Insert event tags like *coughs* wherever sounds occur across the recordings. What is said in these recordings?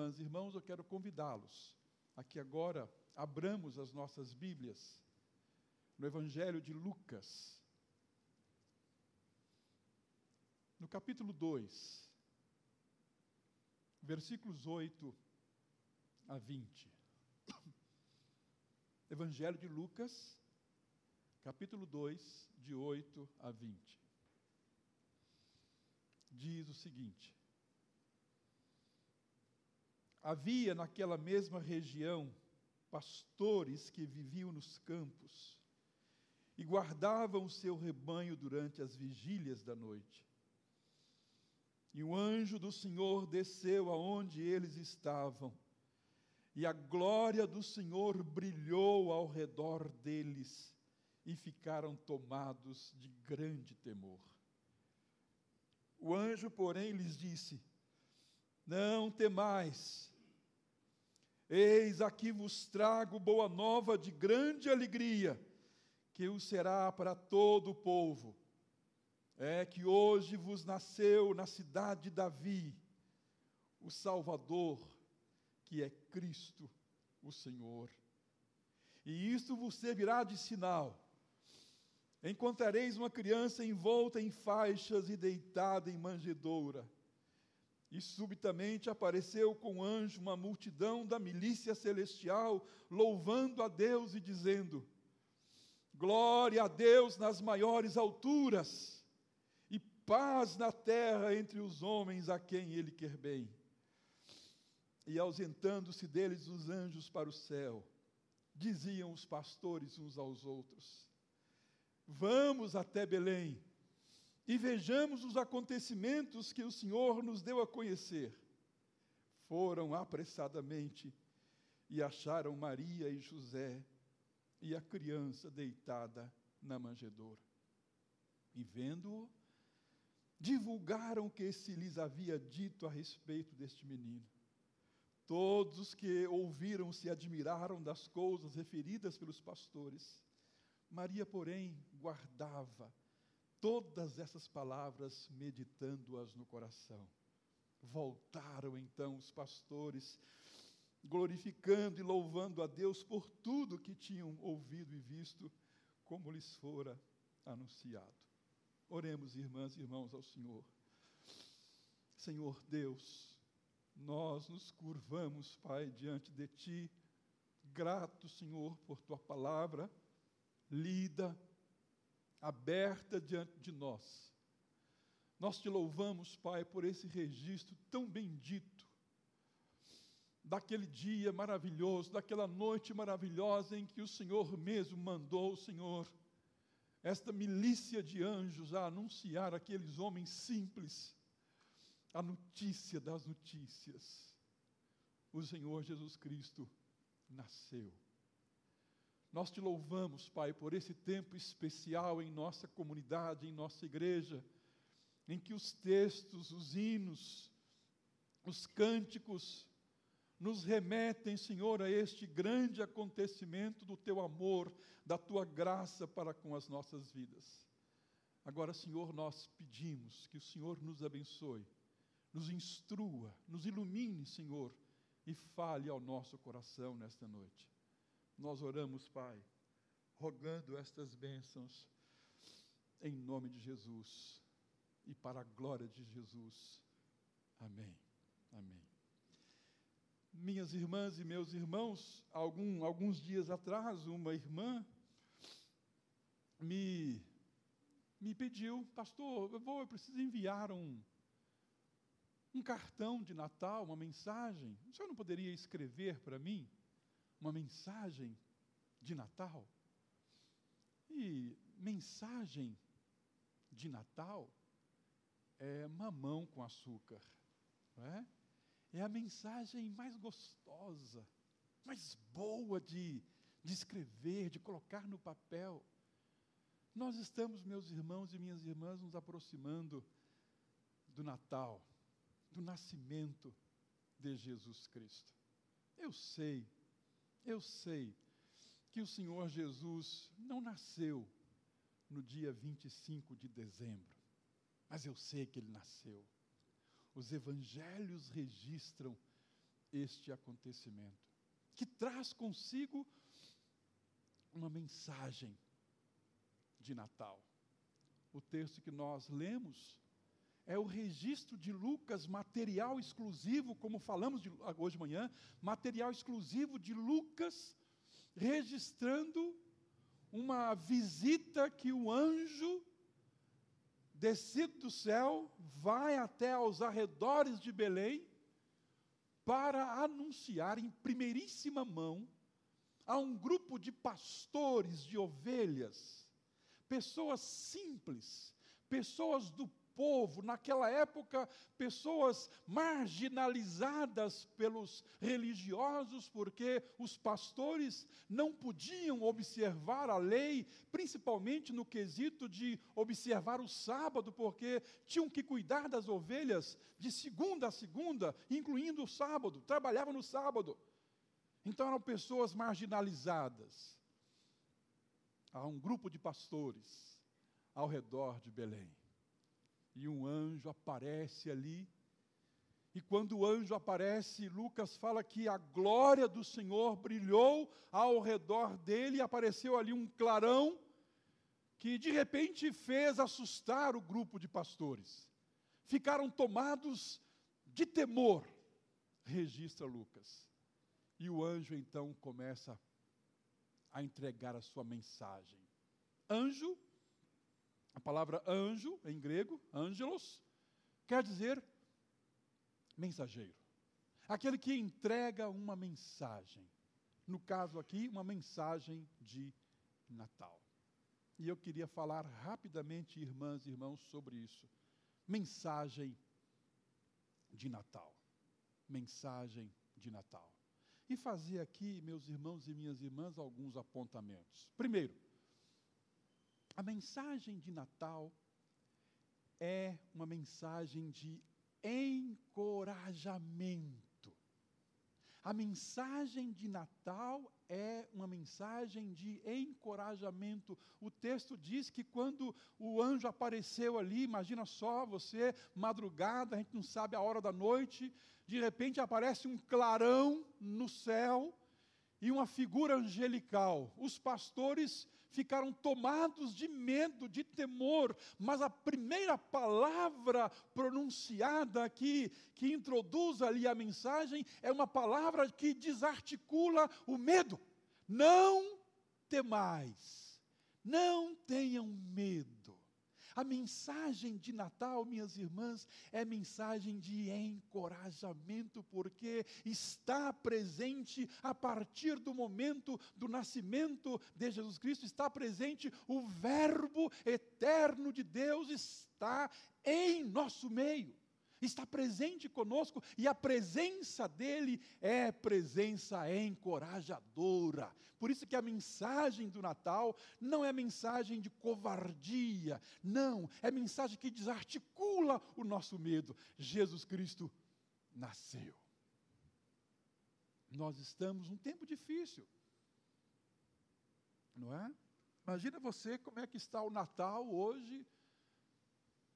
irmãs e irmãos, eu quero convidá-los a que agora abramos as nossas Bíblias no Evangelho de Lucas, no capítulo 2, versículos 8 a 20. *coughs* Evangelho de Lucas, capítulo 2, de 8 a 20. Diz o seguinte: Havia naquela mesma região pastores que viviam nos campos e guardavam o seu rebanho durante as vigílias da noite. E o anjo do Senhor desceu aonde eles estavam, e a glória do Senhor brilhou ao redor deles, e ficaram tomados de grande temor. O anjo, porém, lhes disse: Não temais, Eis aqui vos trago boa nova de grande alegria, que o será para todo o povo. É que hoje vos nasceu na cidade de Davi o Salvador, que é Cristo, o Senhor. E isto vos servirá de sinal. Encontrareis uma criança envolta em faixas e deitada em manjedoura. E subitamente apareceu com o anjo uma multidão da milícia celestial, louvando a Deus e dizendo: Glória a Deus nas maiores alturas, e paz na terra entre os homens a quem Ele quer bem. E ausentando-se deles os anjos para o céu, diziam os pastores uns aos outros: Vamos até Belém e vejamos os acontecimentos que o Senhor nos deu a conhecer. Foram apressadamente e acharam Maria e José e a criança deitada na manjedoura. E vendo-o, divulgaram o que se lhes havia dito a respeito deste menino. Todos os que ouviram se admiraram das coisas referidas pelos pastores. Maria, porém, guardava todas essas palavras, meditando-as no coração. Voltaram então os pastores, glorificando e louvando a Deus por tudo que tinham ouvido e visto, como lhes fora anunciado. Oremos, irmãs e irmãos, ao Senhor. Senhor Deus, nós nos curvamos, Pai, diante de Ti, grato, Senhor, por Tua palavra lida, aberta diante de nós. Nós te louvamos, Pai, por esse registro tão bendito, daquele dia maravilhoso, daquela noite maravilhosa em que o Senhor mesmo mandou, Senhor, esta milícia de anjos a anunciar àqueles homens simples a notícia das notícias. O Senhor Jesus Cristo nasceu. Nós te louvamos, Pai, por esse tempo especial em nossa comunidade, em nossa igreja, em que os textos, os hinos, os cânticos nos remetem, Senhor, a este grande acontecimento do teu amor, da tua graça para com as nossas vidas. Agora, Senhor, nós pedimos que o Senhor nos abençoe, nos instrua, nos ilumine, Senhor, e fale ao nosso coração nesta noite nós oramos, Pai, rogando estas bênçãos em nome de Jesus e para a glória de Jesus. Amém. Amém. Minhas irmãs e meus irmãos, algum, alguns dias atrás, uma irmã me, me pediu, pastor, eu, vou, eu preciso enviar um, um cartão de Natal, uma mensagem. O senhor não poderia escrever para mim? Uma mensagem de Natal. E mensagem de Natal é mamão com açúcar, não é? É a mensagem mais gostosa, mais boa de, de escrever, de colocar no papel. Nós estamos, meus irmãos e minhas irmãs, nos aproximando do Natal, do nascimento de Jesus Cristo. Eu sei eu sei que o Senhor Jesus não nasceu no dia 25 de dezembro, mas eu sei que ele nasceu. Os evangelhos registram este acontecimento, que traz consigo uma mensagem de Natal. O texto que nós lemos é o registro de Lucas, material exclusivo, como falamos de, hoje de manhã, material exclusivo de Lucas, registrando uma visita que o anjo descido do céu vai até aos arredores de Belém para anunciar em primeiríssima mão a um grupo de pastores de ovelhas, pessoas simples, pessoas do povo, naquela época, pessoas marginalizadas pelos religiosos, porque os pastores não podiam observar a lei, principalmente no quesito de observar o sábado, porque tinham que cuidar das ovelhas de segunda a segunda, incluindo o sábado, trabalhavam no sábado. Então eram pessoas marginalizadas. Há um grupo de pastores ao redor de Belém e um anjo aparece ali. E quando o anjo aparece, Lucas fala que a glória do Senhor brilhou ao redor dele, e apareceu ali um clarão que de repente fez assustar o grupo de pastores. Ficaram tomados de temor, registra Lucas. E o anjo então começa a entregar a sua mensagem. Anjo a palavra anjo, em grego, angelos, quer dizer mensageiro. Aquele que entrega uma mensagem. No caso aqui, uma mensagem de Natal. E eu queria falar rapidamente, irmãs e irmãos, sobre isso. Mensagem de Natal. Mensagem de Natal. E fazer aqui, meus irmãos e minhas irmãs, alguns apontamentos. Primeiro, a mensagem de Natal é uma mensagem de encorajamento. A mensagem de Natal é uma mensagem de encorajamento. O texto diz que quando o anjo apareceu ali, imagina só você, madrugada, a gente não sabe a hora da noite, de repente aparece um clarão no céu e uma figura angelical. Os pastores ficaram tomados de medo, de temor, mas a primeira palavra pronunciada aqui, que introduz ali a mensagem, é uma palavra que desarticula o medo. Não temais, não tenham medo. A mensagem de Natal, minhas irmãs, é mensagem de encorajamento, porque está presente a partir do momento do nascimento de Jesus Cristo, está presente o Verbo eterno de Deus, está em nosso meio está presente conosco e a presença dele é presença encorajadora. Por isso que a mensagem do Natal não é mensagem de covardia, não, é mensagem que desarticula o nosso medo. Jesus Cristo nasceu. Nós estamos num tempo difícil. Não é? Imagina você como é que está o Natal hoje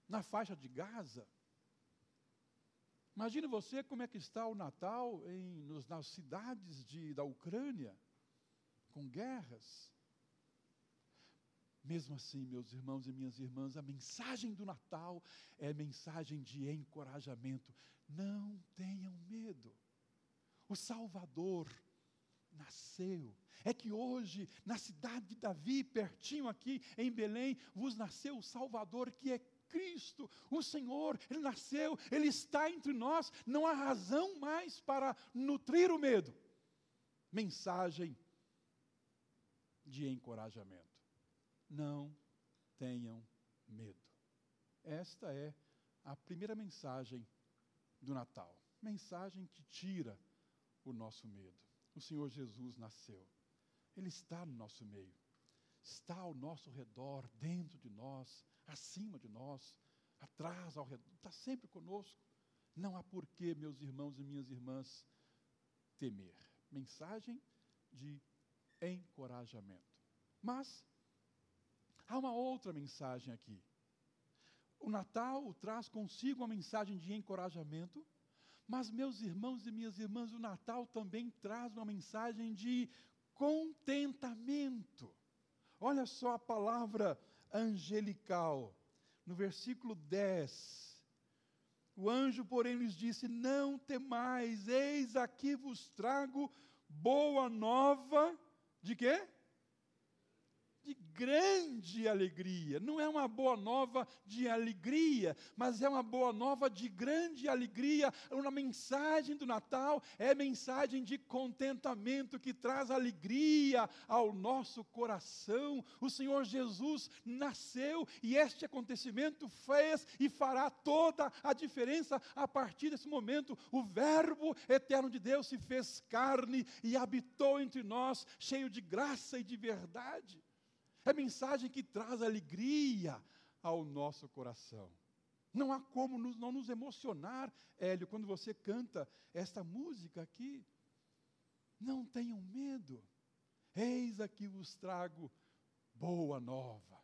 na faixa de Gaza. Imagine você como é que está o Natal em, nos, nas cidades de, da Ucrânia, com guerras. Mesmo assim, meus irmãos e minhas irmãs, a mensagem do Natal é mensagem de encorajamento. Não tenham medo. O Salvador nasceu. É que hoje, na cidade de Davi, pertinho aqui em Belém, vos nasceu o Salvador, que é Cristo, o Senhor, Ele nasceu, Ele está entre nós, não há razão mais para nutrir o medo. Mensagem de encorajamento. Não tenham medo. Esta é a primeira mensagem do Natal. Mensagem que tira o nosso medo. O Senhor Jesus nasceu. Ele está no nosso meio. Está ao nosso redor, dentro de nós acima de nós, atrás, ao redor, está sempre conosco. Não há porquê, meus irmãos e minhas irmãs, temer. Mensagem de encorajamento. Mas há uma outra mensagem aqui. O Natal traz consigo uma mensagem de encorajamento, Mas, meus irmãos e minhas irmãs, o Natal também traz uma mensagem de contentamento. Olha só a palavra angelical, no versículo 10. O anjo, porém, lhes disse: Não temais, eis aqui vos trago boa nova de quê? De grande alegria. Não é uma boa nova de alegria, mas é uma boa nova de grande alegria. Uma mensagem do Natal é mensagem de contentamento que traz alegria ao nosso coração. O Senhor Jesus nasceu e este acontecimento fez e fará toda a diferença a partir desse momento. O Verbo eterno de Deus se fez carne e habitou entre nós, cheio de graça e de verdade. É mensagem que traz alegria ao nosso coração. Não há como nos, não nos emocionar, Hélio, quando você canta esta música aqui. Não tenham medo. Eis aqui vos trago boa nova,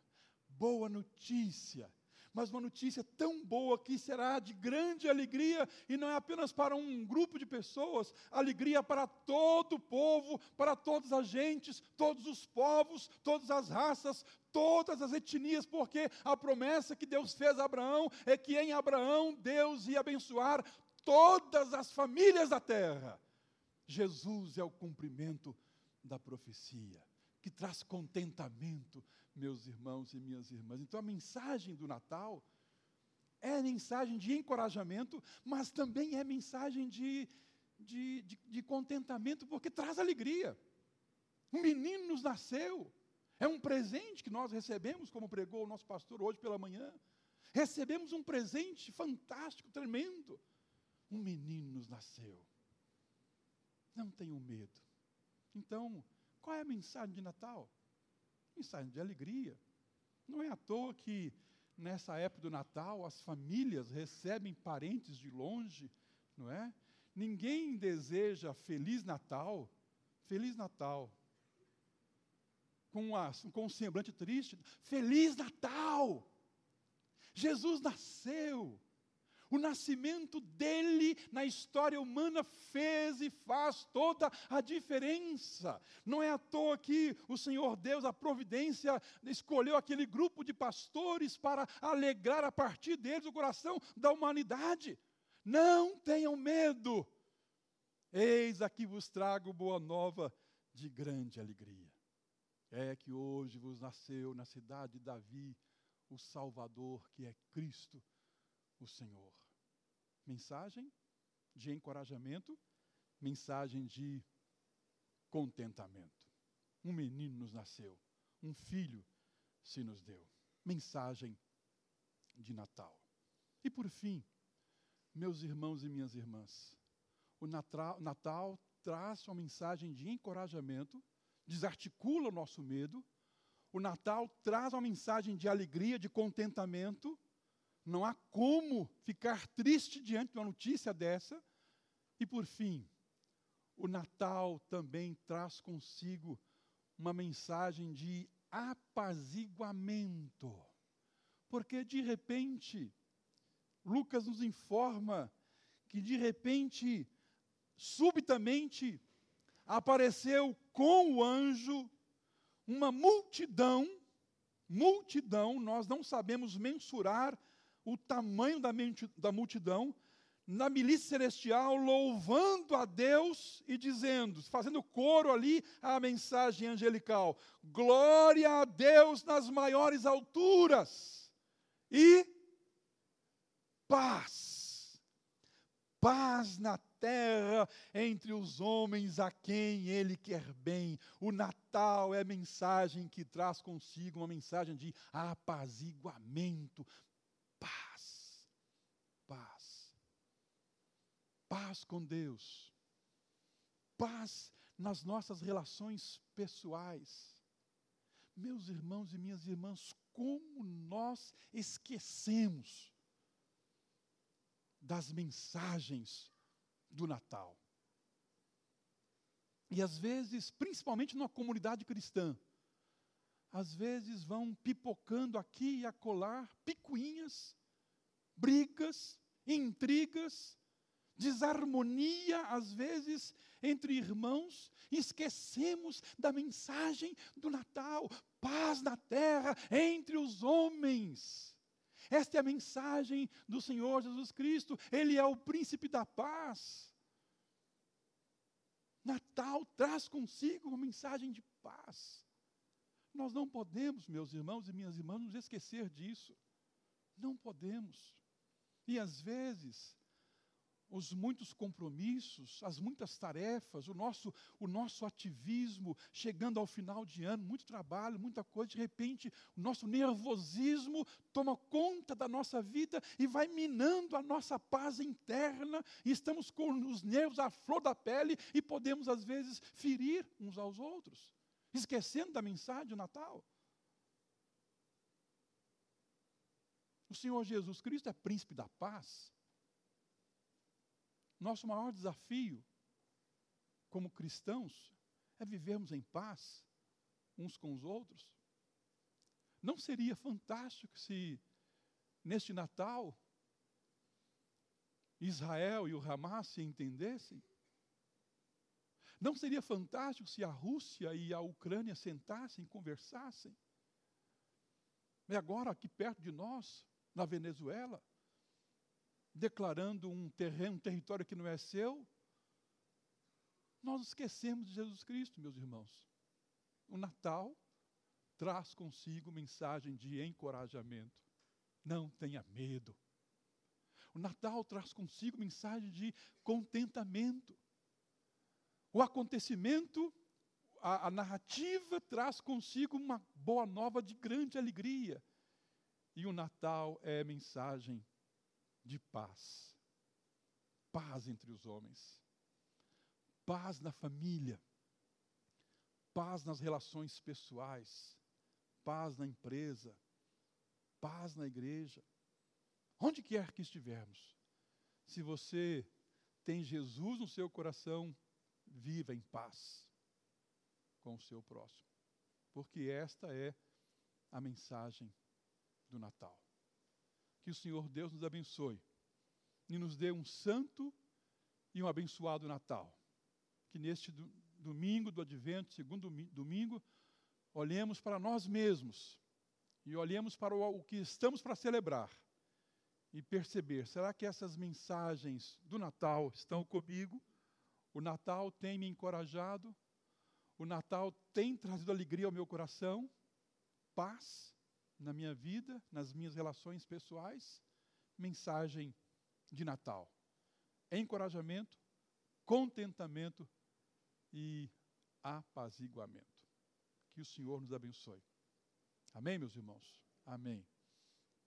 boa notícia mas uma notícia tão boa que será de grande alegria, e não é apenas para um grupo de pessoas, alegria para todo o povo, para todas as gentes, todos os povos, todas as raças, todas as etnias, porque a promessa que Deus fez a Abraão é que em Abraão Deus ia abençoar todas as famílias da terra. Jesus é o cumprimento da profecia que traz contentamento, meus irmãos e minhas irmãs. Então a mensagem do Natal é mensagem de encorajamento, mas também é mensagem de, de, de, de contentamento, porque traz alegria. Um menino nos nasceu. É um presente que nós recebemos, como pregou o nosso pastor hoje pela manhã. Recebemos um presente fantástico, tremendo. Um menino nos nasceu. Não tenham medo. Então, qual é a mensagem de Natal? Mensagem de alegria. Não é à toa que nessa época do Natal as famílias recebem parentes de longe, não é? Ninguém deseja Feliz Natal, Feliz Natal, com, a, com um semblante triste. Feliz Natal! Jesus nasceu. O nascimento dele na história humana fez e faz toda a diferença. Não é à toa que o Senhor Deus, a providência, escolheu aquele grupo de pastores para alegrar a partir deles o coração da humanidade. Não tenham medo. Eis aqui vos trago boa nova de grande alegria. É que hoje vos nasceu na cidade de Davi o Salvador, que é Cristo, o Senhor. Mensagem de encorajamento, mensagem de contentamento. Um menino nos nasceu, um filho se nos deu. Mensagem de Natal. E por fim, meus irmãos e minhas irmãs, o Natal, Natal traz uma mensagem de encorajamento, desarticula o nosso medo. O Natal traz uma mensagem de alegria, de contentamento não há como ficar triste diante de uma notícia dessa. E por fim, o Natal também traz consigo uma mensagem de apaziguamento. Porque de repente, Lucas nos informa que de repente, subitamente, apareceu com o anjo uma multidão, multidão, nós não sabemos mensurar o tamanho da, da multidão, na milícia celestial, louvando a Deus e dizendo, fazendo coro ali a mensagem angelical: glória a Deus nas maiores alturas e paz, paz na terra entre os homens a quem Ele quer bem. O Natal é a mensagem que traz consigo uma mensagem de apaziguamento, paz. Paz. Paz com Deus. Paz nas nossas relações pessoais. Meus irmãos e minhas irmãs, como nós esquecemos das mensagens do Natal. E às vezes, principalmente numa comunidade cristã, às vezes vão pipocando aqui e acolá picuinhas, brigas, intrigas, desarmonia, às vezes, entre irmãos, esquecemos da mensagem do Natal: paz na terra entre os homens. Esta é a mensagem do Senhor Jesus Cristo, Ele é o príncipe da paz. Natal traz consigo uma mensagem de paz. Nós não podemos, meus irmãos e minhas irmãs, nos esquecer disso. Não podemos. E às vezes, os muitos compromissos, as muitas tarefas, o nosso, o nosso ativismo, chegando ao final de ano, muito trabalho, muita coisa, de repente o nosso nervosismo toma conta da nossa vida e vai minando a nossa paz interna, e estamos com os nervos à flor da pele e podemos às vezes ferir uns aos outros, esquecendo da mensagem do Natal. O Senhor Jesus Cristo é príncipe da paz. Nosso maior desafio como cristãos é vivermos em paz uns com os outros. Não seria fantástico se neste Natal Israel e o Hamas se entendessem? Não seria fantástico se a Rússia e a Ucrânia sentassem e conversassem? E agora, aqui perto de nós, na Venezuela, declarando um terreno, um território que não é seu, nós esquecemos de Jesus Cristo, meus irmãos. O Natal traz consigo mensagem de encorajamento. Não tenha medo. O Natal traz consigo mensagem de contentamento. O acontecimento, a, a narrativa traz consigo uma boa nova de grande alegria. E o Natal é mensagem de paz. Paz entre os homens. Paz na família. Paz nas relações pessoais. Paz na empresa. Paz na igreja. Onde quer que estivermos. Se você tem Jesus no seu coração, viva em paz com o seu próximo. Porque esta é a mensagem do Natal. Que o Senhor Deus nos abençoe e nos dê um santo e um abençoado Natal. Que neste domingo do advento, segundo domingo, olhemos para nós mesmos e olhemos para o que estamos para celebrar e perceber: será que essas mensagens do Natal estão comigo? O Natal tem me encorajado? O Natal tem trazido alegria ao meu coração? Paz? na minha vida, nas minhas relações pessoais, mensagem de Natal. Encorajamento, contentamento e apaziguamento. Que o Senhor nos abençoe. Amém, meus irmãos? Amém.